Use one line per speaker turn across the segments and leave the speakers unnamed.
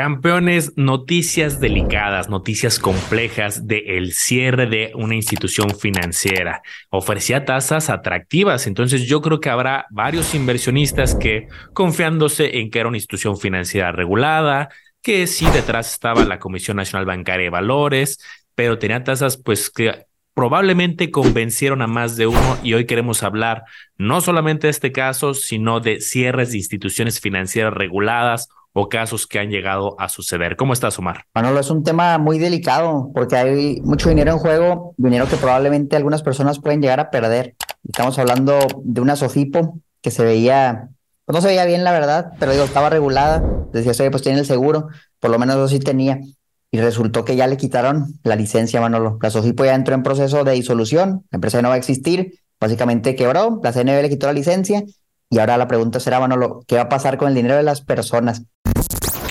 Campeones, noticias delicadas, noticias complejas de el cierre de una institución financiera. Ofrecía tasas atractivas, entonces yo creo que habrá varios inversionistas que confiándose en que era una institución financiera regulada, que sí detrás estaba la Comisión Nacional Bancaria de Valores, pero tenía tasas pues que probablemente convencieron a más de uno y hoy queremos hablar no solamente de este caso, sino de cierres de instituciones financieras reguladas o casos que han llegado a suceder. ¿Cómo estás, Omar?
Manolo, es un tema muy delicado porque hay mucho dinero en juego, dinero que probablemente algunas personas pueden llegar a perder. Estamos hablando de una Sofipo que se veía, pues no se veía bien la verdad, pero digo, estaba regulada. Decía, oye, pues tiene el seguro, por lo menos eso sí tenía. Y resultó que ya le quitaron la licencia, Manolo. La Sofipo ya entró en proceso de disolución, la empresa no va a existir, básicamente quebró, la CNB le quitó la licencia y ahora la pregunta será, Manolo, ¿qué va a pasar con el dinero de las personas?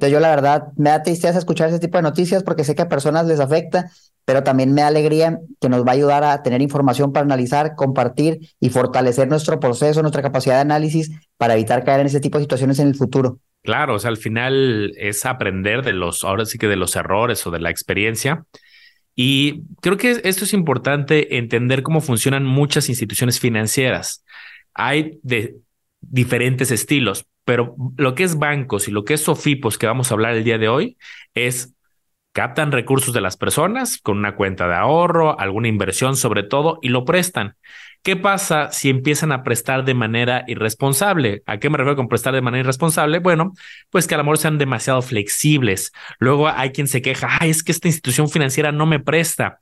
Entonces yo la verdad me da tristeza escuchar ese tipo de noticias porque sé que a personas les afecta, pero también me da alegría que nos va a ayudar a tener información para analizar, compartir y fortalecer nuestro proceso, nuestra capacidad de análisis para evitar caer en ese tipo de situaciones en el futuro.
Claro, o sea, al final es aprender de los, ahora sí que de los errores o de la experiencia. Y creo que esto es importante entender cómo funcionan muchas instituciones financieras. Hay de diferentes estilos, pero lo que es bancos y lo que es Sofipos que vamos a hablar el día de hoy es captan recursos de las personas con una cuenta de ahorro, alguna inversión sobre todo y lo prestan. ¿Qué pasa si empiezan a prestar de manera irresponsable? ¿A qué me refiero con prestar de manera irresponsable? Bueno, pues que a lo mejor sean demasiado flexibles. Luego hay quien se queja, es que esta institución financiera no me presta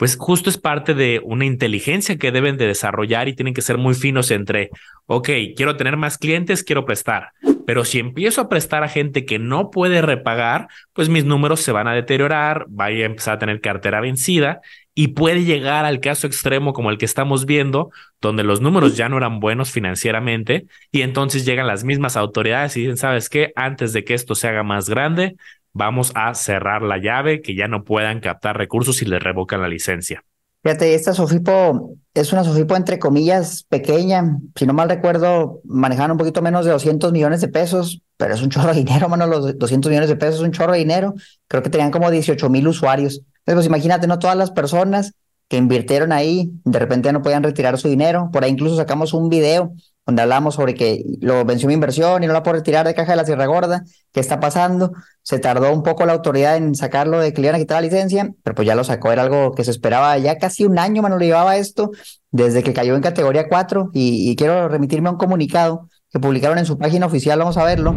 pues justo es parte de una inteligencia que deben de desarrollar y tienen que ser muy finos entre, ok, quiero tener más clientes, quiero prestar, pero si empiezo a prestar a gente que no puede repagar, pues mis números se van a deteriorar, vaya a empezar a tener cartera vencida y puede llegar al caso extremo como el que estamos viendo, donde los números ya no eran buenos financieramente y entonces llegan las mismas autoridades y dicen, ¿sabes qué? Antes de que esto se haga más grande, vamos a cerrar la llave, que ya no puedan captar recursos y les revocan la licencia.
Fíjate, esta Sofipo es una Sofipo entre comillas pequeña. Si no mal recuerdo, manejaban un poquito menos de 200 millones de pesos, pero es un chorro de dinero, mano. Los 200 millones de pesos es un chorro de dinero. Creo que tenían como 18 mil usuarios. Entonces, pues imagínate, no todas las personas que invirtieron ahí, de repente no podían retirar su dinero. Por ahí incluso sacamos un video donde hablamos sobre que lo venció mi inversión y no la puedo retirar de caja de la Sierra Gorda, ¿qué está pasando? Se tardó un poco la autoridad en sacarlo de que le iban a quitar la licencia, pero pues ya lo sacó, era algo que se esperaba ya casi un año, mano, lo llevaba esto, desde que cayó en categoría 4 y, quiero remitirme a un comunicado que publicaron en su página oficial, vamos a verlo,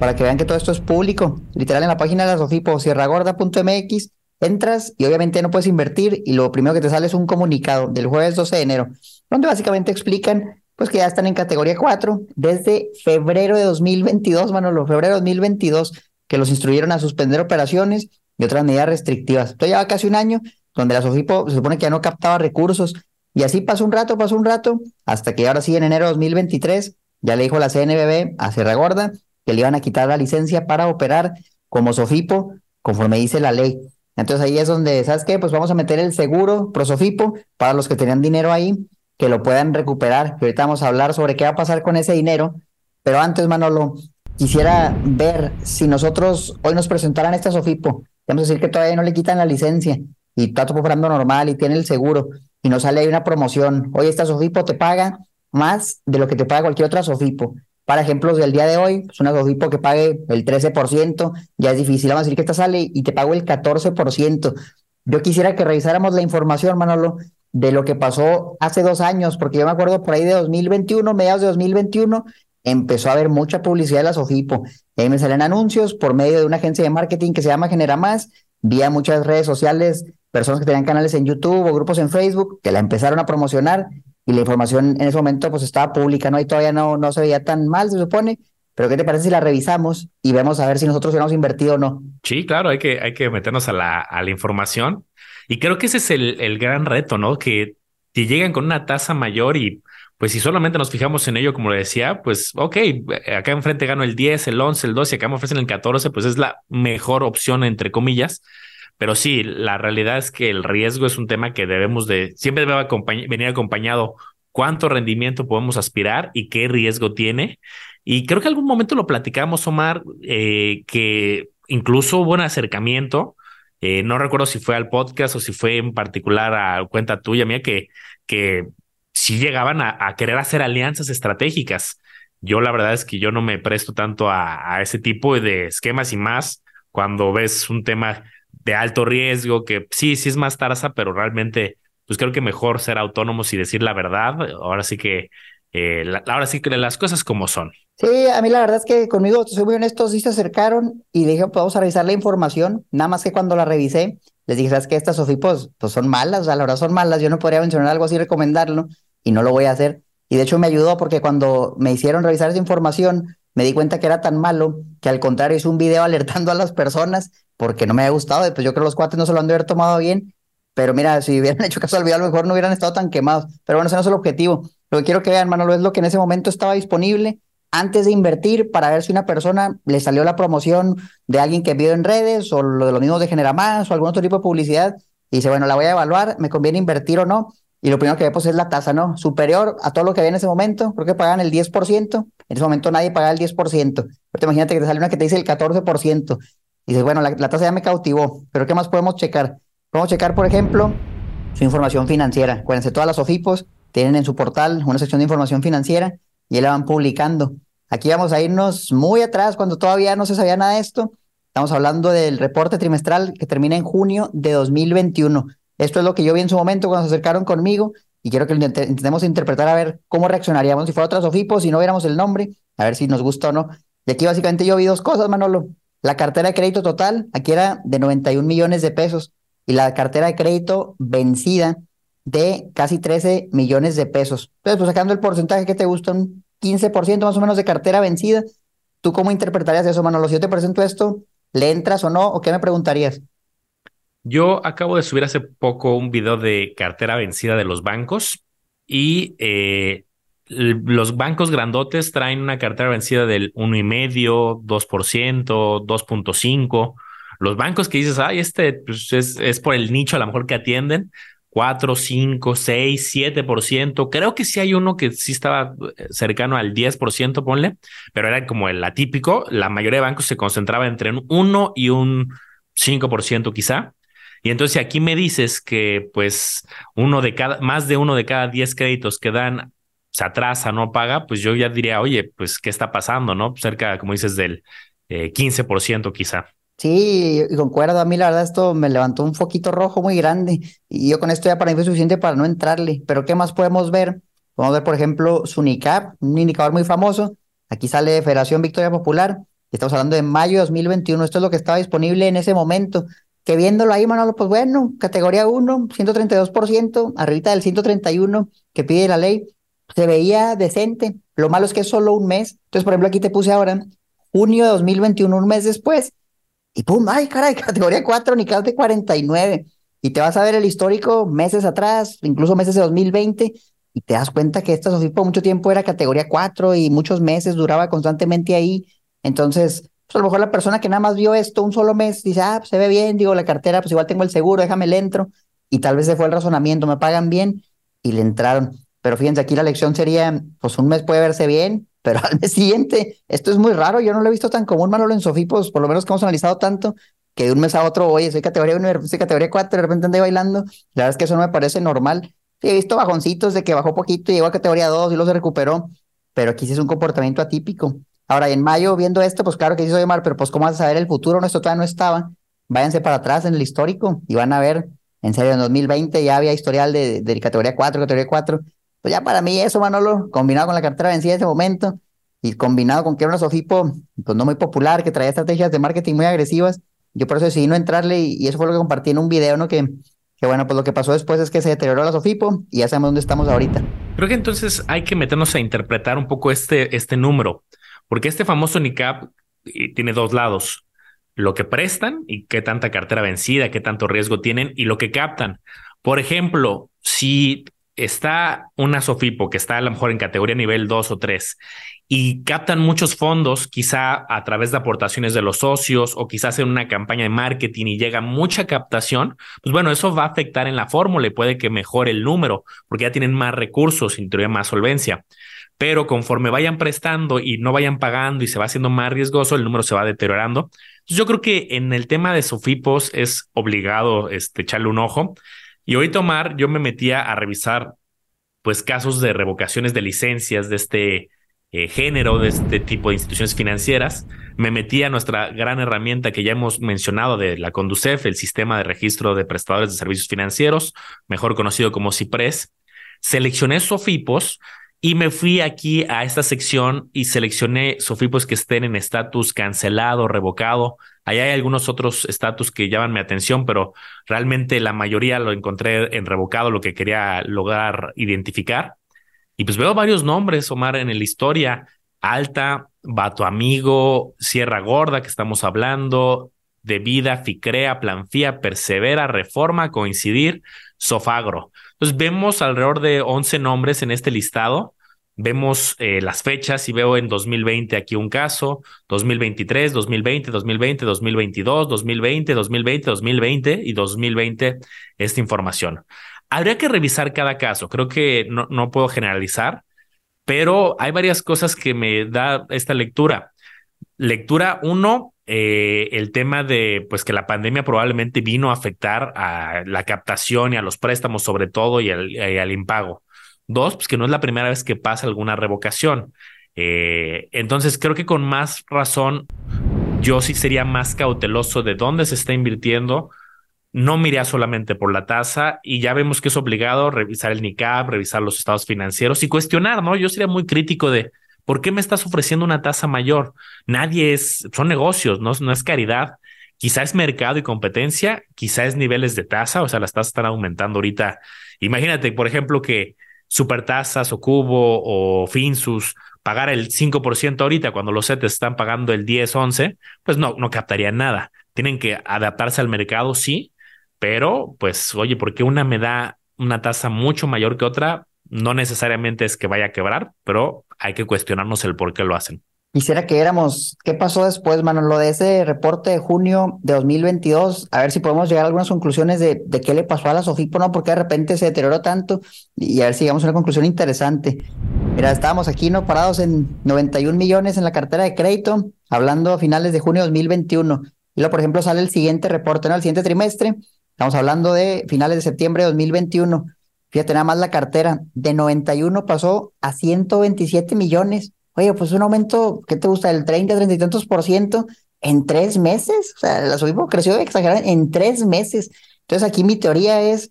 para que vean que todo esto es público, literal en la página de la Sofipo, sierragorda.mx, entras y obviamente no puedes invertir y lo primero que te sale es un comunicado del jueves 12 de enero, donde básicamente explican pues que ya están en categoría 4 desde febrero de 2022, Manolo, febrero de 2022, que los instruyeron a suspender operaciones y otras medidas restrictivas. Esto lleva casi un año donde la Sofipo se supone que ya no captaba recursos y así pasó un rato, pasó un rato, hasta que ahora sí en enero de 2023 ya le dijo la CNBB a Sierra Gorda que le iban a quitar la licencia para operar como Sofipo conforme dice la ley. Entonces ahí es donde, ¿sabes qué? Pues vamos a meter el seguro pro Sofipo para los que tenían dinero ahí que lo puedan recuperar. Que ahorita vamos a hablar sobre qué va a pasar con ese dinero. Pero antes, Manolo, quisiera ver si nosotros hoy nos presentaran esta Sofipo. Vamos a decir que todavía no le quitan la licencia y está operando normal y tiene el seguro y nos sale ahí una promoción. Hoy esta Sofipo te paga más de lo que te paga cualquier otra Sofipo. Para ejemplos del día de hoy, es pues una Sofipo que pague el 13%, ya es difícil. Vamos a decir que esta sale y te pago el 14%. Yo quisiera que revisáramos la información, Manolo, de lo que pasó hace dos años, porque yo me acuerdo por ahí de 2021, mediados de 2021, empezó a haber mucha publicidad de la Sofipo. Y ahí me salen anuncios por medio de una agencia de marketing que se llama Genera Más, vía muchas redes sociales, personas que tenían canales en YouTube o grupos en Facebook que la empezaron a promocionar y la información en ese momento pues estaba pública, ¿no? Y todavía no, no se veía tan mal, se supone, pero ¿qué te parece si la revisamos y vemos a ver si nosotros hubiéramos invertido o no?
Sí, claro, hay que, hay que meternos a la, a la información. Y creo que ese es el, el gran reto, ¿no? Que te llegan con una tasa mayor y pues si solamente nos fijamos en ello, como le decía, pues ok, acá enfrente gano el 10, el 11, el 12, acá me ofrecen el 14, pues es la mejor opción, entre comillas. Pero sí, la realidad es que el riesgo es un tema que debemos de, siempre debe venir acompañado cuánto rendimiento podemos aspirar y qué riesgo tiene. Y creo que algún momento lo platicamos, Omar, eh, que incluso hubo un acercamiento, eh, no recuerdo si fue al podcast o si fue en particular a cuenta tuya mía, que, que sí llegaban a, querer hacer alianzas estratégicas. Yo la verdad es que yo no me presto tanto a, ese tipo de esquemas y más cuando ves un tema de alto riesgo que sí, sí es más tarsa, pero realmente pues creo que mejor ser autónomos y decir la verdad. Ahora sí que eh, ahora sí que las cosas como son.
Sí, a mí la verdad es que conmigo, soy muy honesto, sí se acercaron y dije, pues vamos a revisar la información. Nada más que cuando la revisé, les dije, ¿sabes qué? Estas Sofipos pues son malas, a la verdad son malas. Yo no podría mencionar algo así recomendarlo y no lo voy a hacer. Y de hecho me ayudó porque cuando me hicieron revisar esa información, me di cuenta que era tan malo que al contrario hice un video alertando a las personas porque no me había gustado. Pues yo creo que los cuates no se lo han de haber tomado bien. Pero mira, si hubieran hecho caso al video, a lo mejor no hubieran estado tan quemados. Pero bueno, ese no es el objetivo. Lo que quiero que vean, Manolo, es lo que en ese momento estaba disponible antes de invertir para ver si una persona le salió la promoción de alguien que vio en redes o lo de los mismos de Genera Más o algún otro tipo de publicidad y dice, bueno, la voy a evaluar, me conviene invertir o no. Y lo primero que ve pues es la tasa, ¿no? Superior a todo lo que había en ese momento, creo que pagan el 10%, en ese momento nadie pagaba el 10%. Pero imagínate que te sale una que te dice el 14%. Y dices, bueno, la, la tasa ya me cautivó, pero ¿qué más podemos checar? Podemos checar, por ejemplo, su información financiera. Acuérdense, todas las OFIPOS tienen en su portal una sección de información financiera y la van publicando. Aquí vamos a irnos muy atrás cuando todavía no se sabía nada de esto. Estamos hablando del reporte trimestral que termina en junio de 2021. Esto es lo que yo vi en su momento cuando se acercaron conmigo y quiero que lo intentemos interpretar a ver cómo reaccionaríamos si fuera otra Sofipo, si no viéramos el nombre, a ver si nos gusta o no. Y aquí básicamente yo vi dos cosas, Manolo. La cartera de crédito total, aquí era de 91 millones de pesos y la cartera de crédito vencida de casi 13 millones de pesos. Entonces, pues sacando el porcentaje que te gusta, un 15% más o menos de cartera vencida, ¿tú cómo interpretarías eso, Manolo? Si yo te presento esto, ¿le entras o no? ¿O qué me preguntarías?
Yo acabo de subir hace poco un video de cartera vencida de los bancos y eh, los bancos grandotes traen una cartera vencida del 1,5, 2%, 2.5 los bancos que dices, ay, este pues, es, es por el nicho a lo mejor que atienden, 4, 5, 6, 7%. Creo que sí hay uno que sí estaba eh, cercano al 10%, ponle, pero era como el atípico. La mayoría de bancos se concentraba entre un 1 y un 5% quizá. Y entonces aquí me dices que pues uno de cada, más de uno de cada 10 créditos que dan se atrasa, no paga, pues yo ya diría, oye, pues, ¿qué está pasando? ¿No? Cerca, como dices, del 15% eh, quizá.
Sí, y concuerdo, a mí la verdad esto me levantó un foquito rojo muy grande y yo con esto ya para mí fue suficiente para no entrarle, pero ¿qué más podemos ver? Podemos ver, por ejemplo, SUNICAP, un indicador muy famoso, aquí sale Federación Victoria Popular, estamos hablando de mayo de 2021, esto es lo que estaba disponible en ese momento, que viéndolo ahí, Manolo, pues bueno, categoría 1, 132%, arribita del 131 que pide la ley, se veía decente, lo malo es que es solo un mes, entonces por ejemplo aquí te puse ahora, junio de 2021, un mes después, y pum, ay, caray, categoría 4, ni de 49. Y te vas a ver el histórico meses atrás, incluso meses de 2020, y te das cuenta que esta por mucho tiempo era categoría 4 y muchos meses duraba constantemente ahí. Entonces, pues a lo mejor la persona que nada más vio esto un solo mes dice, ah, pues se ve bien, digo, la cartera, pues igual tengo el seguro, déjame el entro. Y tal vez se fue el razonamiento, me pagan bien y le entraron. Pero fíjense, aquí la lección sería, pues un mes puede verse bien, pero al mes siguiente, esto es muy raro, yo no lo he visto tan común, Manolo, en Sofipos, por lo menos que hemos analizado tanto, que de un mes a otro, oye, soy categoría 1, soy categoría 4, de repente andé bailando, la verdad es que eso no me parece normal. Sí, he visto bajoncitos de que bajó poquito y llegó a categoría 2 y luego se recuperó, pero aquí sí es un comportamiento atípico. Ahora, en mayo, viendo esto, pues claro que sí soy mal, pero pues cómo vas a saber el futuro, no, esto todavía no estaba. Váyanse para atrás en el histórico y van a ver, en serio, en 2020 ya había historial de, de categoría 4, categoría 4, pues ya para mí eso, Manolo, combinado con la cartera vencida en ese momento y combinado con que era una Sofipo, pues no muy popular, que traía estrategias de marketing muy agresivas, yo por eso decidí no entrarle y, eso fue lo que compartí en un video, ¿no? Que, que bueno, pues lo que pasó después es que se deterioró la Sofipo y ya sabemos dónde estamos ahorita.
Creo que entonces hay que meternos a interpretar un poco este, este número, porque este famoso NICAP tiene dos lados, lo que prestan y qué tanta cartera vencida, qué tanto riesgo tienen y lo que captan. Por ejemplo, si está una Sofipo que está a lo mejor en categoría nivel 2 o 3 y captan muchos fondos, quizá a través de aportaciones de los socios o quizás en una campaña de marketing y llega mucha captación, pues bueno, eso va a afectar en la fórmula y puede que mejore el número porque ya tienen más recursos, y teoría más solvencia. Pero conforme vayan prestando y no vayan pagando y se va haciendo más riesgoso, el número se va deteriorando. yo creo que en el tema de Sofipos es obligado este, echarle un ojo. Y hoy tomar, yo me metía a revisar pues casos de revocaciones de licencias de este eh, género, de este tipo de instituciones financieras. Me metí a nuestra gran herramienta que ya hemos mencionado de la Conducef, el sistema de registro de prestadores de servicios financieros, mejor conocido como CIPRES. Seleccioné Sofipos y me fui aquí a esta sección y seleccioné Sofipos que estén en estatus cancelado, revocado. Ahí hay algunos otros estatus que llaman mi atención, pero realmente la mayoría lo encontré en revocado, lo que quería lograr identificar. Y pues veo varios nombres, Omar, en la historia. Alta, Bato Amigo, Sierra Gorda, que estamos hablando, De Vida, Ficrea, Planfía, Persevera, Reforma, Coincidir, Sofagro. Entonces vemos alrededor de 11 nombres en este listado. Vemos eh, las fechas y veo en 2020 aquí un caso, 2023, 2020, 2020, 2022, 2020, 2020, 2020 y 2020 esta información. Habría que revisar cada caso. Creo que no, no puedo generalizar, pero hay varias cosas que me da esta lectura. Lectura uno, eh, el tema de pues que la pandemia probablemente vino a afectar a la captación y a los préstamos sobre todo y al, impago. Dos, pues que no es la primera vez que pasa alguna revocación. Eh, entonces creo que con más razón yo sí sería más cauteloso de dónde se está invirtiendo. No miría solamente por la tasa y ya vemos que es obligado revisar el NICAP, revisar los estados financieros y cuestionar, ¿no? Yo sería muy crítico de ¿Por qué me estás ofreciendo una tasa mayor? Nadie es, son negocios, no, no es caridad. Quizá es mercado y competencia, quizá es niveles de tasa, o sea, las tasas están aumentando ahorita. Imagínate, por ejemplo, que Supertasas o Cubo o Finsus pagar el 5% ahorita cuando los CETES están pagando el 10, 11, pues no, no captarían nada. Tienen que adaptarse al mercado, sí, pero pues, oye, ¿por qué una me da una tasa mucho mayor que otra? No necesariamente es que vaya a quebrar, pero hay que cuestionarnos el por qué lo hacen.
Quisiera que éramos, ¿qué pasó después, mano? Lo de ese reporte de junio de 2022, a ver si podemos llegar a algunas conclusiones de, de qué le pasó a la Sofipo, ¿no? Porque de repente se deterioró tanto y a ver si llegamos a una conclusión interesante. Mira, estábamos aquí, ¿no? Parados en 91 millones en la cartera de crédito, hablando a finales de junio de 2021. Y luego, por ejemplo, sale el siguiente reporte, ¿no? El siguiente trimestre, estamos hablando de finales de septiembre de 2021 Fíjate, nada más la cartera de 91 pasó a 127 millones. Oye, pues un aumento, ¿qué te gusta? Del 30, 30 y tantos por ciento en tres meses. O sea, la Sofipo creció exagerado en tres meses. Entonces aquí mi teoría es,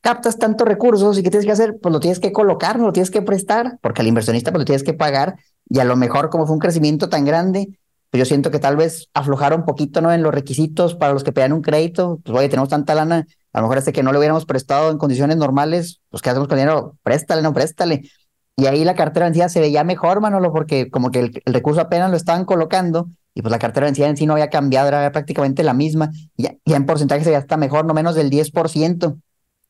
captas tantos recursos y ¿qué tienes que hacer? Pues lo tienes que colocar, no lo tienes que prestar, porque al inversionista pues lo tienes que pagar. Y a lo mejor como fue un crecimiento tan grande, pues yo siento que tal vez aflojaron un poquito, ¿no? En los requisitos para los que pedan un crédito. Pues oye, tenemos tanta lana, a lo mejor este que no le hubiéramos prestado en condiciones normales, pues ¿qué hacemos con dinero? Préstale, no préstale. Y ahí la cartera vencida se veía mejor, Manolo, porque como que el, recurso apenas lo estaban colocando y pues la cartera vencida en sí no había cambiado, era prácticamente la misma. Y ya, en porcentaje se hasta mejor, no menos del 10%.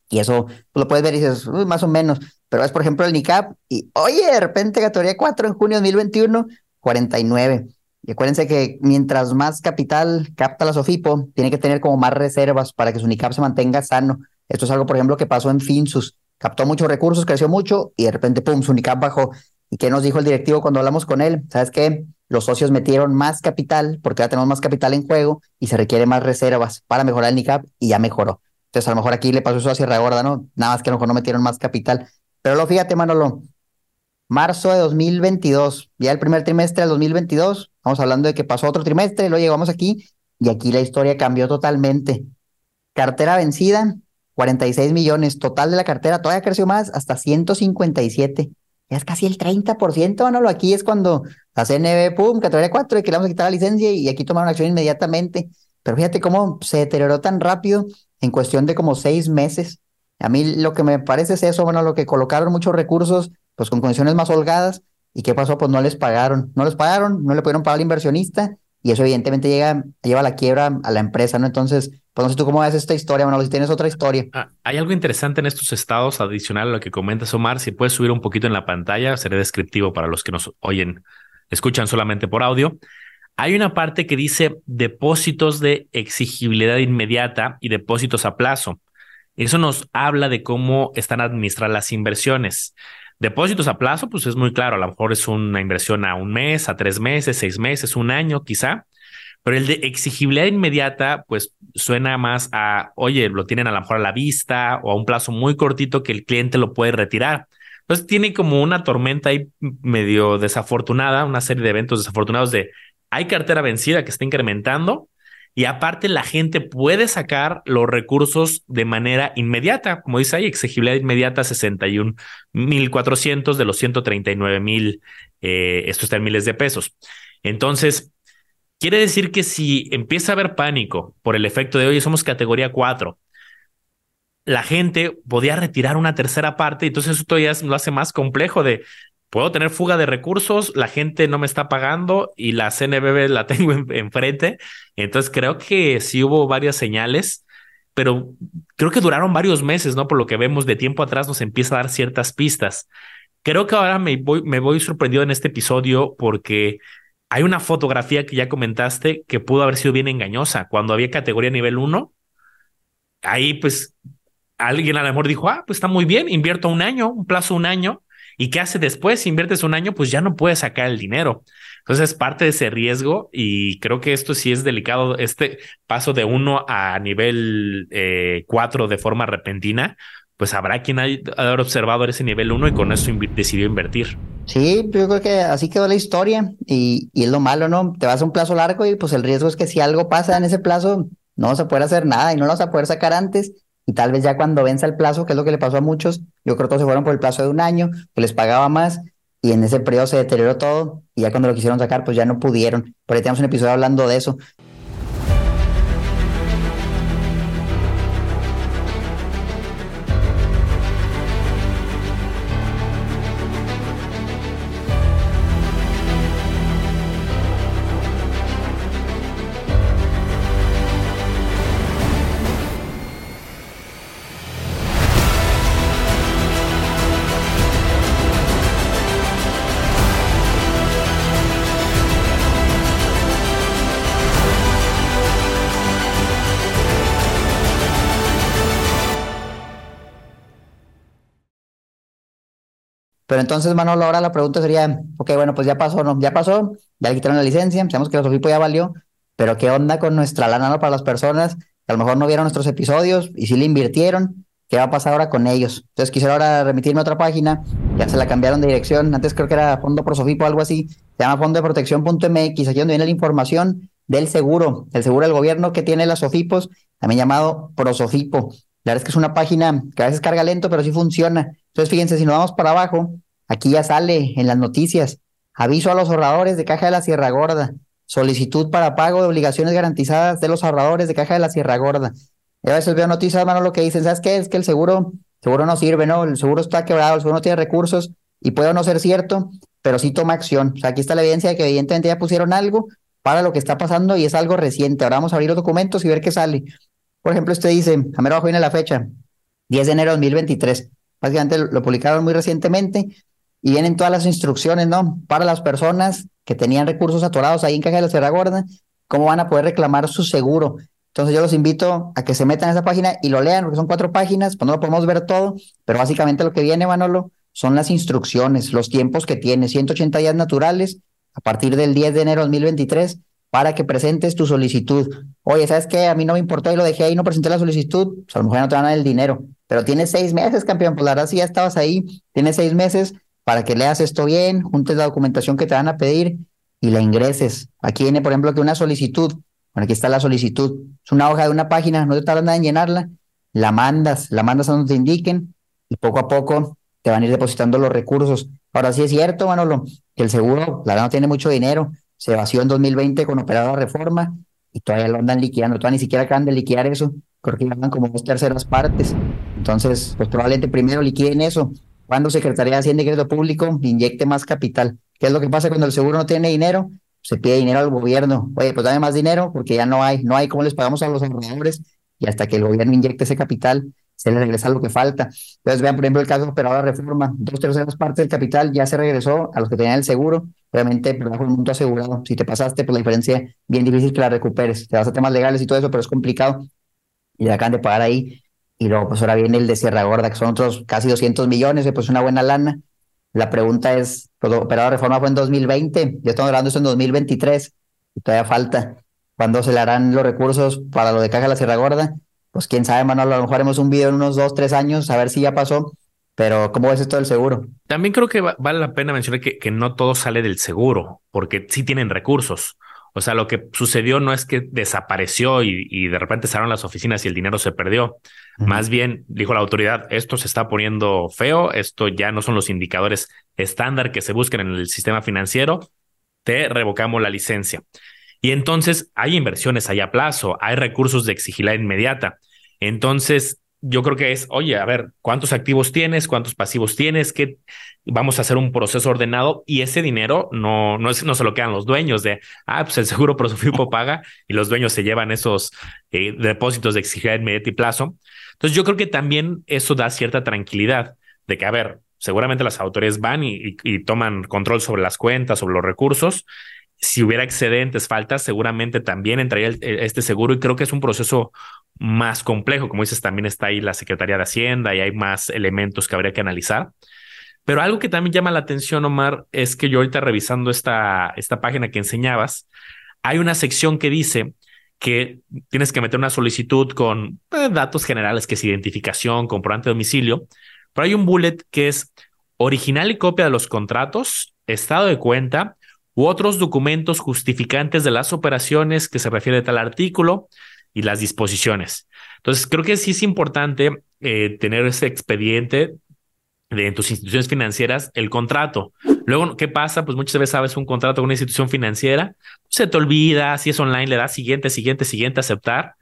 Y eso lo puedes ver y dices, más o menos. Pero es, por ejemplo, el NICAP y, oye, de repente categoría 4 en junio de 2021, 49. Y acuérdense que mientras más capital capta la Sofipo, tiene que tener como más reservas para que su NICAP se mantenga sano. Esto es algo, por ejemplo, que pasó en Finsus. Captó muchos recursos, creció mucho y de repente, pum, su NICAP bajó. ¿Y qué nos dijo el directivo cuando hablamos con él? ¿Sabes qué? Los socios metieron más capital porque ya tenemos más capital en juego y se requiere más reservas para mejorar el NICAP y ya mejoró. Entonces, a lo mejor aquí le pasó eso a Sierra Gorda, ¿no? Nada más que a lo mejor no metieron más capital. Pero lo fíjate, Manolo, marzo de 2022, ya el primer trimestre del 2022, estamos hablando de que pasó otro trimestre, lo llegamos aquí y aquí la historia cambió totalmente. Cartera vencida, 46 millones, total de la cartera todavía creció más, hasta 157. Ya es casi el 30%, lo Aquí es cuando la CNB, pum, categoría 4, y que le vamos a quitar la licencia y aquí tomaron acción inmediatamente. Pero fíjate cómo se deterioró tan rápido en cuestión de como seis meses. A mí lo que me parece es eso, bueno, lo que colocaron muchos recursos pues con condiciones más holgadas ¿Y qué pasó? Pues no les pagaron, no les pagaron, no le pudieron pagar al inversionista y eso evidentemente llega, lleva a la quiebra a la empresa, ¿no? Entonces, pues no sé tú cómo ves esta historia, bueno, si tienes otra historia.
Ah, hay algo interesante en estos estados, adicional a lo que comentas, Omar, si puedes subir un poquito en la pantalla, seré descriptivo para los que nos oyen, escuchan solamente por audio. Hay una parte que dice depósitos de exigibilidad inmediata y depósitos a plazo. Eso nos habla de cómo están administradas las inversiones. Depósitos a plazo, pues es muy claro, a lo mejor es una inversión a un mes, a tres meses, seis meses, un año quizá, pero el de exigibilidad inmediata, pues suena más a, oye, lo tienen a lo mejor a la vista o a un plazo muy cortito que el cliente lo puede retirar. Entonces tiene como una tormenta ahí medio desafortunada, una serie de eventos desafortunados de hay cartera vencida que está incrementando, y aparte, la gente puede sacar los recursos de manera inmediata. Como dice ahí, exigibilidad inmediata 61.400 de los 139 mil, eh, estos están miles de pesos. Entonces, quiere decir que si empieza a haber pánico por el efecto de hoy, somos categoría 4, la gente podía retirar una tercera parte, entonces eso todavía lo hace más complejo de puedo tener fuga de recursos, la gente no me está pagando y la CNBB la tengo enfrente. Entonces creo que sí hubo varias señales, pero creo que duraron varios meses, ¿no? Por lo que vemos de tiempo atrás nos empieza a dar ciertas pistas. Creo que ahora me voy, me voy sorprendido en este episodio porque hay una fotografía que ya comentaste que pudo haber sido bien engañosa. Cuando había categoría nivel 1, ahí pues alguien a lo mejor dijo, ah, pues está muy bien, invierto un año, un plazo un año ¿Y qué hace después? Si inviertes un año, pues ya no puedes sacar el dinero. Entonces es parte de ese riesgo y creo que esto sí es delicado, este paso de uno a nivel eh, cuatro de forma repentina, pues habrá quien haya observado ese nivel uno y con eso decidió invertir.
Sí, yo creo que así quedó la historia y, y es lo malo, ¿no? Te vas a un plazo largo y pues el riesgo es que si algo pasa en ese plazo, no vas a poder hacer nada y no lo vas a poder sacar antes y tal vez ya cuando venza el plazo, que es lo que le pasó a muchos, yo creo que todos se fueron por el plazo de un año, que les pagaba más y en ese periodo se deterioró todo y ya cuando lo quisieron sacar, pues ya no pudieron. Por ahí tenemos un episodio hablando de eso. Pero entonces, Manolo, ahora la pregunta sería, ok, bueno, pues ya pasó, ¿no? Ya pasó, ya le quitaron la licencia, sabemos que la Sofipo ya valió, pero ¿qué onda con nuestra lana para las personas que a lo mejor no vieron nuestros episodios y sí le invirtieron? ¿Qué va a pasar ahora con ellos? Entonces quisiera ahora remitirme a otra página, ya se la cambiaron de dirección, antes creo que era Fondo Prosofipo o algo así, se llama Fondo de Protección.mx, aquí donde viene la información del seguro, el seguro del gobierno que tiene las Sofipos, también llamado Prosofipo. La verdad es que es una página que a veces carga lento, pero sí funciona. Entonces, fíjense, si nos vamos para abajo, aquí ya sale en las noticias. Aviso a los ahorradores de Caja de la Sierra Gorda. Solicitud para pago de obligaciones garantizadas de los ahorradores de Caja de la Sierra Gorda. Y a veces veo noticias, hermano, lo que dicen, ¿sabes qué? Es que el seguro, seguro no sirve, ¿no? El seguro está quebrado, el seguro no tiene recursos y puede no ser cierto, pero sí toma acción. O sea, aquí está la evidencia de que evidentemente ya pusieron algo para lo que está pasando y es algo reciente. Ahora vamos a abrir los documentos y ver qué sale. Por ejemplo, usted dice, a mero abajo viene la fecha, 10 de enero de 2023. Básicamente lo publicaron muy recientemente y vienen todas las instrucciones, ¿no? Para las personas que tenían recursos atorados ahí en Caja de la Sierra Gorda, cómo van a poder reclamar su seguro. Entonces yo los invito a que se metan a esa página y lo lean, porque son cuatro páginas, pues no lo podemos ver todo, pero básicamente lo que viene, Manolo, son las instrucciones, los tiempos que tiene, 180 días naturales a partir del 10 de enero de 2023 para que presentes tu solicitud. Oye, ¿sabes qué? A mí no me importó y lo dejé ahí, no presenté la solicitud, pues a lo mejor no te van a dar el dinero, pero tienes seis meses, campeón, pues la verdad si ya estabas ahí, tienes seis meses para que leas esto bien, juntes la documentación que te van a pedir y la ingreses. Aquí viene, por ejemplo, que una solicitud, bueno, aquí está la solicitud, es una hoja de una página, no te tardas nada en llenarla, la mandas, la mandas a donde te indiquen y poco a poco te van a ir depositando los recursos. Ahora sí es cierto, Manolo, que el seguro, la verdad, no tiene mucho dinero, se vació en 2020 con operada reforma y todavía lo andan liquidando, todavía ni siquiera acaban de liquidar eso, creo que andan como dos terceras partes. Entonces, pues probablemente primero liquiden eso cuando Secretaría de Hacienda y Crédito Público inyecte más capital. ¿Qué es lo que pasa cuando el seguro no tiene dinero? Se pide dinero al gobierno. Oye, pues dame más dinero porque ya no hay, no hay cómo les pagamos a los ahorradores y hasta que el gobierno inyecte ese capital, se le regresa lo que falta. Entonces, vean, por ejemplo, el caso de Operadora Reforma, dos terceras partes del capital ya se regresó a los que tenían el seguro, obviamente el mundo asegurado. Si te pasaste, pues la diferencia bien difícil que la recuperes. Te vas a temas legales y todo eso, pero es complicado. Y le acaban de pagar ahí. Y luego, pues ahora viene el de Sierra Gorda, que son otros casi 200 millones, pues una buena lana. La pregunta es, pues Operadora Reforma fue en 2020, ya estamos hablando esto en 2023, y todavía falta. ¿Cuándo se le harán los recursos para lo de Caja de la Sierra Gorda? pues quién sabe, Manuel, a lo mejor haremos un video en unos dos, tres años, a ver si ya pasó. Pero, ¿cómo es esto del seguro?
También creo que vale la pena mencionar que, que no todo sale del seguro, porque sí tienen recursos. O sea, lo que sucedió no es que desapareció y, y de repente cerraron las oficinas y el dinero se perdió. Más bien, dijo la autoridad, esto se está poniendo feo, esto ya no son los indicadores estándar que se buscan en el sistema financiero, te revocamos la licencia. Y entonces hay inversiones ahí a plazo, hay recursos de exigilidad inmediata. Entonces, yo creo que es, oye, a ver, ¿cuántos activos tienes? ¿Cuántos pasivos tienes? ¿Qué? Vamos a hacer un proceso ordenado y ese dinero no, no, es, no se lo quedan los dueños de, ah, pues el seguro Prosofipo paga y los dueños se llevan esos eh, depósitos de exigilidad inmediata y plazo. Entonces, yo creo que también eso da cierta tranquilidad de que, a ver, seguramente las autoridades van y, y toman control sobre las cuentas, sobre los recursos si hubiera excedentes, faltas, seguramente también entraría este seguro y creo que es un proceso más complejo. Como dices, también está ahí la Secretaría de Hacienda y hay más elementos que habría que analizar. Pero algo que también llama la atención, Omar, es que yo ahorita revisando esta, esta página que enseñabas, hay una sección que dice que tienes que meter una solicitud con eh, datos generales, que es identificación, comprobante de domicilio, pero hay un bullet que es original y copia de los contratos, estado de cuenta, u otros documentos justificantes de las operaciones que se refiere a tal artículo y las disposiciones. Entonces, creo que sí es importante eh, tener ese expediente de en tus instituciones financieras, el contrato. Luego, ¿qué pasa? Pues muchas veces sabes un contrato con una institución financiera, se te olvida, si es online, le das siguiente, siguiente, siguiente, aceptar.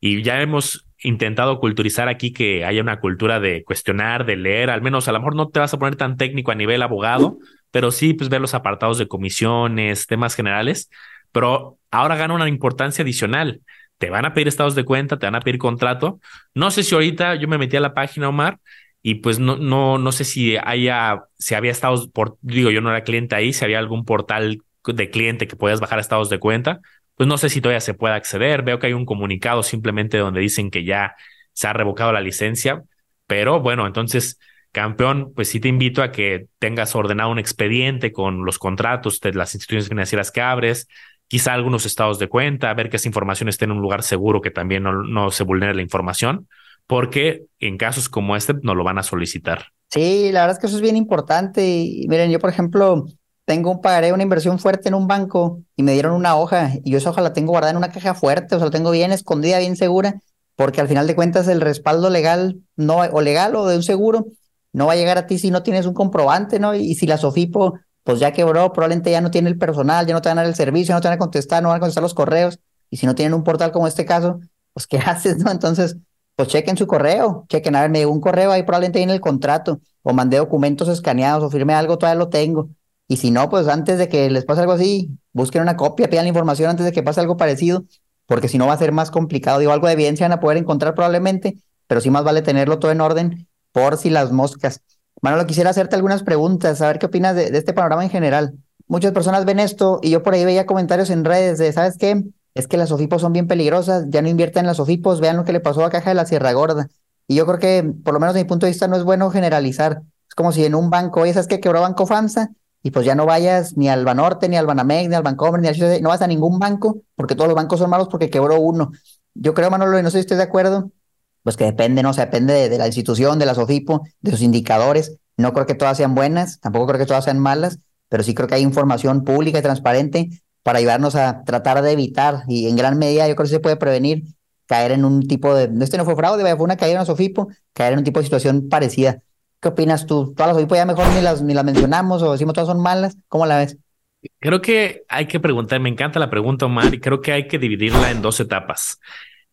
Y ya hemos intentado culturizar aquí que haya una cultura de cuestionar, de leer, al menos a lo mejor no te vas a poner tan técnico a nivel abogado, pero sí, pues ver los apartados de comisiones, temas generales, pero ahora gana una importancia adicional. Te van a pedir estados de cuenta, te van a pedir contrato. No sé si ahorita yo me metí a la página, Omar, y pues no, no, no sé si haya, si había estados, por, digo, yo no era cliente ahí, si había algún portal de cliente que puedas bajar estados de cuenta, pues no sé si todavía se puede acceder. Veo que hay un comunicado simplemente donde dicen que ya se ha revocado la licencia, pero bueno, entonces Campeón, pues sí te invito a que tengas ordenado un expediente con los contratos de las instituciones financieras que abres, quizá algunos estados de cuenta, ver que esa información esté en un lugar seguro que también no, se vulnere la información, porque en casos como este no lo van a solicitar.
Sí, la verdad es que eso es bien importante. Y miren, yo, por ejemplo, tengo un pagaré, una inversión fuerte en un banco y me dieron una hoja y yo esa hoja la tengo guardada en una caja fuerte, o sea, la tengo bien escondida, bien segura, porque al final de cuentas el respaldo legal no o legal o de un seguro no va a llegar a ti si no tienes un comprobante, ¿no? Y, si la Sofipo, pues ya quebró, probablemente ya no tiene el personal, ya no te van a dar el servicio, no te van a contestar, no van a contestar los correos. Y si no tienen un portal como este caso, pues ¿qué haces, no? Entonces, pues chequen su correo, chequen, a ver, me llegó un correo, ahí probablemente viene el contrato, o mandé documentos escaneados, o firmé algo, todavía lo tengo. Y si no, pues antes de que les pase algo así, busquen una copia, pidan la información antes de que pase algo parecido, porque si no va a ser más complicado. Digo, algo de evidencia van a poder encontrar probablemente, pero sí más vale tenerlo todo en orden por si las moscas. Manolo, quisiera hacerte algunas preguntas, a ver qué opinas de, este panorama en general. Muchas personas ven esto y yo por ahí veía comentarios en redes de, ¿sabes qué? Es que las sofipos son bien peligrosas, ya no invierten en las sofipos, vean lo que le pasó a Caja de la Sierra Gorda. Y yo creo que, por lo menos desde mi punto de vista, no es bueno generalizar. Es como si en un banco, oye, ¿sabes qué? Quebró Banco FAMSA y pues ya no vayas ni al Banorte, ni al Banamex, ni al Bancomer, ni al no vas a ningún banco porque todos los bancos son malos porque quebró uno. Yo creo, Manolo, y no sé si estoy de acuerdo, pues que depende, ¿no? O sea, depende de, la institución, de la SOFIPO, de sus indicadores. No creo que todas sean buenas, tampoco creo que todas sean malas, pero sí creo que hay información pública y transparente para ayudarnos a tratar de evitar, y en gran medida yo creo que se puede prevenir caer en un tipo de, este no fue fraude, fue una caída en la SOFIPO, caer en un tipo de situación parecida. ¿Qué opinas tú? ¿Todas las SOFIPO ya mejor ni las, ni las mencionamos o decimos todas son malas? ¿Cómo la ves?
Creo que hay que preguntar, me encanta la pregunta, Omar, y creo que hay que dividirla en dos etapas.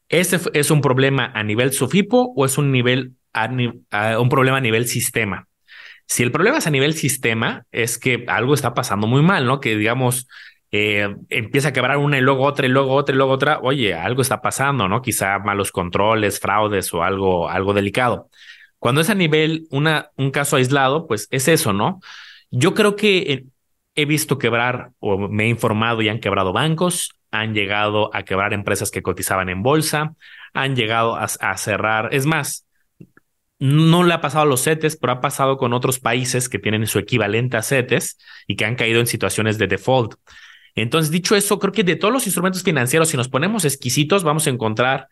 ¿Ese es un problema a nivel SOFIPO o es un, nivel un problema a nivel sistema? Si el problema es a nivel sistema, es que algo está pasando muy mal, ¿no? Que digamos, eh, empieza a quebrar una y luego otra y luego otra y luego otra. Oye, algo está pasando, ¿no? Quizá malos controles, fraudes o algo, algo delicado. Cuando es a nivel una, un caso aislado, pues es eso, ¿no? Yo creo que he visto quebrar o me he informado y han quebrado bancos, han llegado a quebrar empresas que cotizaban en bolsa, han llegado a, cerrar. Es más, no le ha pasado a los CETES, pero ha pasado con otros países que tienen su equivalente a CETES y que han caído en situaciones de default. Entonces, dicho eso, creo que de todos los instrumentos financieros, si nos ponemos exquisitos, vamos a encontrar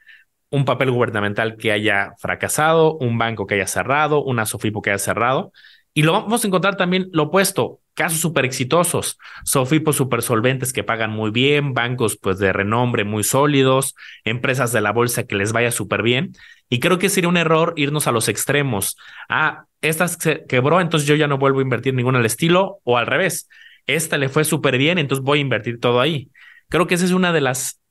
un papel gubernamental que haya fracasado, un banco que haya cerrado, una SOFIPO que haya cerrado. Y lo vamos a encontrar también lo opuesto, casos súper exitosos, Sofipos súper solventes que pagan muy bien, bancos pues de renombre muy sólidos, empresas de la bolsa que les vaya súper bien. Y creo que sería un error irnos a los extremos. Ah, esta se quebró, entonces yo ya no vuelvo a invertir ninguna al estilo, o al revés, esta le fue súper bien, entonces voy a invertir todo ahí. Creo que esa es una de las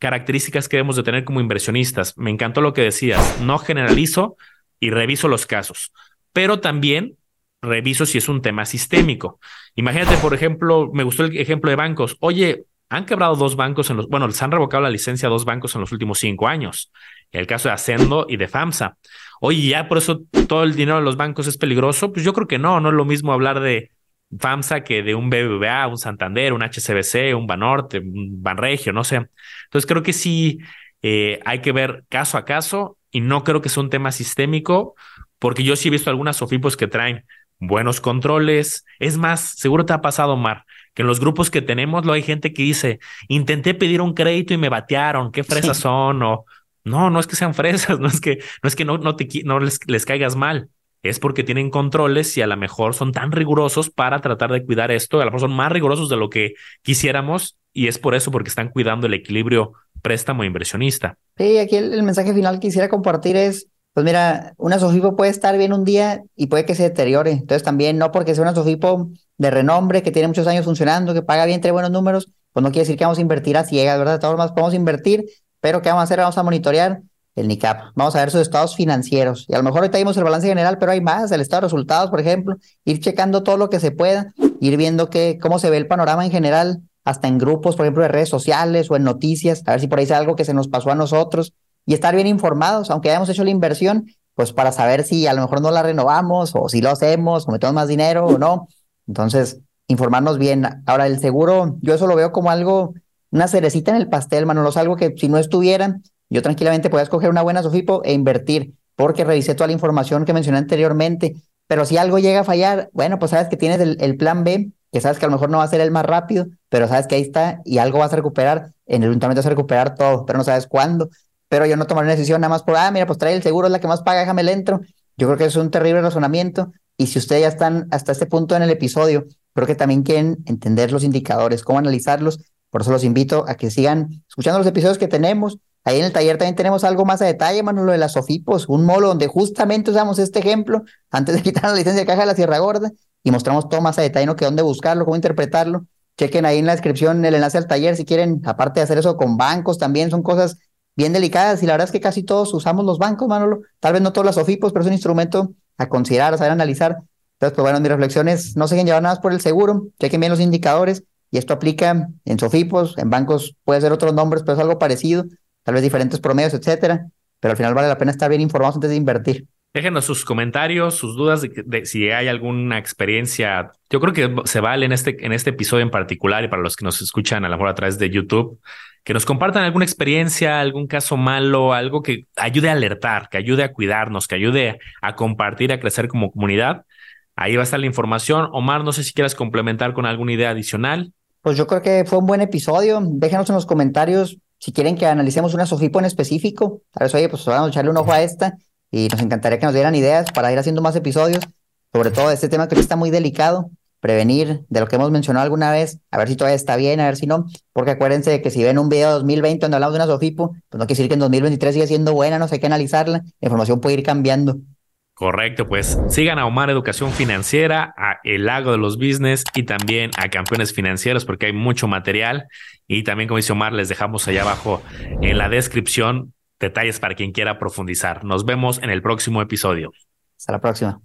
características que debemos de tener como inversionistas. Me encantó lo que decías, no generalizo y reviso los casos, pero también reviso si es un tema sistémico. Imagínate, por ejemplo, me gustó el ejemplo de bancos. Oye, han quebrado dos bancos en los, bueno, les han revocado la licencia a dos bancos en los últimos cinco años. El caso de Ascendo y de FAMSA. Oye, ya por eso todo el dinero de los bancos es peligroso. Pues yo creo que no, no es lo mismo hablar de FAMSA que de un BBVA, un Santander, un HCBC, un Banorte, un Banregio, no sé. Entonces creo que sí eh, hay que ver caso a caso y no creo que sea un tema sistémico, porque yo sí he visto algunas SOFIPOS que traen buenos controles. Es más, seguro te ha pasado, Mar, que en los grupos que tenemos lo hay gente que dice, intenté pedir un crédito y me batearon, qué fresas son, o no, no es que sean fresas, no es que no, es que no, no, te, no les, les caigas mal. Es porque tienen controles y a lo mejor son tan rigurosos para tratar de cuidar esto, a lo mejor son más rigurosos de lo que quisiéramos y es por eso porque están cuidando el equilibrio préstamo inversionista.
Sí, aquí el, el mensaje final que quisiera compartir es, pues mira, una SOFIPO puede estar bien un día y puede que se deteriore. Entonces también no porque sea una SOFIPO de renombre, que tiene muchos años funcionando, que paga bien, tiene buenos números, pues no quiere decir que vamos a invertir a ciegas, ¿verdad? Todas formas podemos invertir, pero ¿qué vamos a hacer? Vamos a monitorear el NICAP. Vamos a ver sus estados financieros. Y a lo mejor ahorita vimos el balance general, pero hay más, el estado de resultados, por ejemplo, ir checando todo lo que se pueda, ir viendo que, cómo se ve el panorama en general, hasta en grupos, por ejemplo, de redes sociales o en noticias, a ver si por ahí es algo que se nos pasó a nosotros y estar bien informados, aunque hayamos hecho la inversión, pues para saber si a lo mejor no la renovamos o si lo hacemos o metemos más dinero o no. Entonces, informarnos bien. Ahora, el seguro, yo eso lo veo como algo, una cerecita en el pastel, Manolo, es algo que si no estuvieran, yo tranquilamente podía escoger una buena Sofipo e invertir, porque revisé toda la información que mencioné anteriormente. Pero si algo llega a fallar, bueno, pues sabes que tienes el, el plan B, que sabes que a lo mejor no va a ser el más rápido, pero sabes que ahí está y algo vas a recuperar. En el ayuntamiento vas a recuperar todo, pero no sabes cuándo pero yo no tomaré una decisión nada más por, ah, mira, pues trae el seguro, es la que más paga, déjame el entro. Yo creo que es un terrible razonamiento. Y si ustedes ya están hasta este punto en el episodio, creo que también quieren entender los indicadores, cómo analizarlos. Por eso los invito a que sigan escuchando los episodios que tenemos. Ahí en el taller también tenemos algo más a detalle, mano, lo de las SOFIPOS, un molo donde justamente usamos este ejemplo antes de quitar la licencia de caja de la Sierra Gorda y mostramos todo más a detalle, ¿no? Que dónde buscarlo, cómo interpretarlo. Chequen ahí en la descripción el enlace al taller si quieren, aparte de hacer eso con bancos, también son cosas bien delicadas y la verdad es que casi todos usamos los bancos, Manolo. Tal vez no todos los SOFIPOS, pero es un instrumento a considerar, a saber analizar. Entonces, pues bueno, mis reflexiones no se dejen llevar nada más por el seguro, chequen bien los indicadores y esto aplica en SOFIPOS, en bancos puede ser otros nombres, pero es algo parecido, tal vez diferentes promedios, etcétera, pero al final vale la pena estar bien informados antes de invertir.
Déjenos sus comentarios, sus dudas de, si hay alguna experiencia. Yo creo que se vale en este, en este episodio en particular y para los que nos escuchan a lo mejor a través de YouTube, que nos compartan alguna experiencia, algún caso malo, algo que ayude a alertar, que ayude a cuidarnos, que ayude a compartir, a crecer como comunidad. Ahí va a estar la información. Omar, no sé si quieras complementar con alguna idea adicional.
Pues yo creo que fue un buen episodio. Déjenos en los comentarios si quieren que analicemos una Sofipo en específico. Tal vez, oye, pues vamos a echarle un ojo a esta y nos encantaría que nos dieran ideas para ir haciendo más episodios, sobre todo este tema que está muy delicado prevenir de lo que hemos mencionado alguna vez, a ver si todavía está bien, a ver si no, porque acuérdense de que si ven un video de 2020 donde hablamos de una SOFIPO, pues no quiere decir que en 2023 siga siendo buena, no sé, que analizarla, la información puede ir cambiando.
Correcto, pues sigan a Omar Educación Financiera, a El Lago de los Business y también a Campeones Financieros porque hay mucho material y también como dice Omar les dejamos allá abajo en la descripción detalles para quien quiera profundizar. Nos vemos en el próximo episodio.
Hasta la próxima.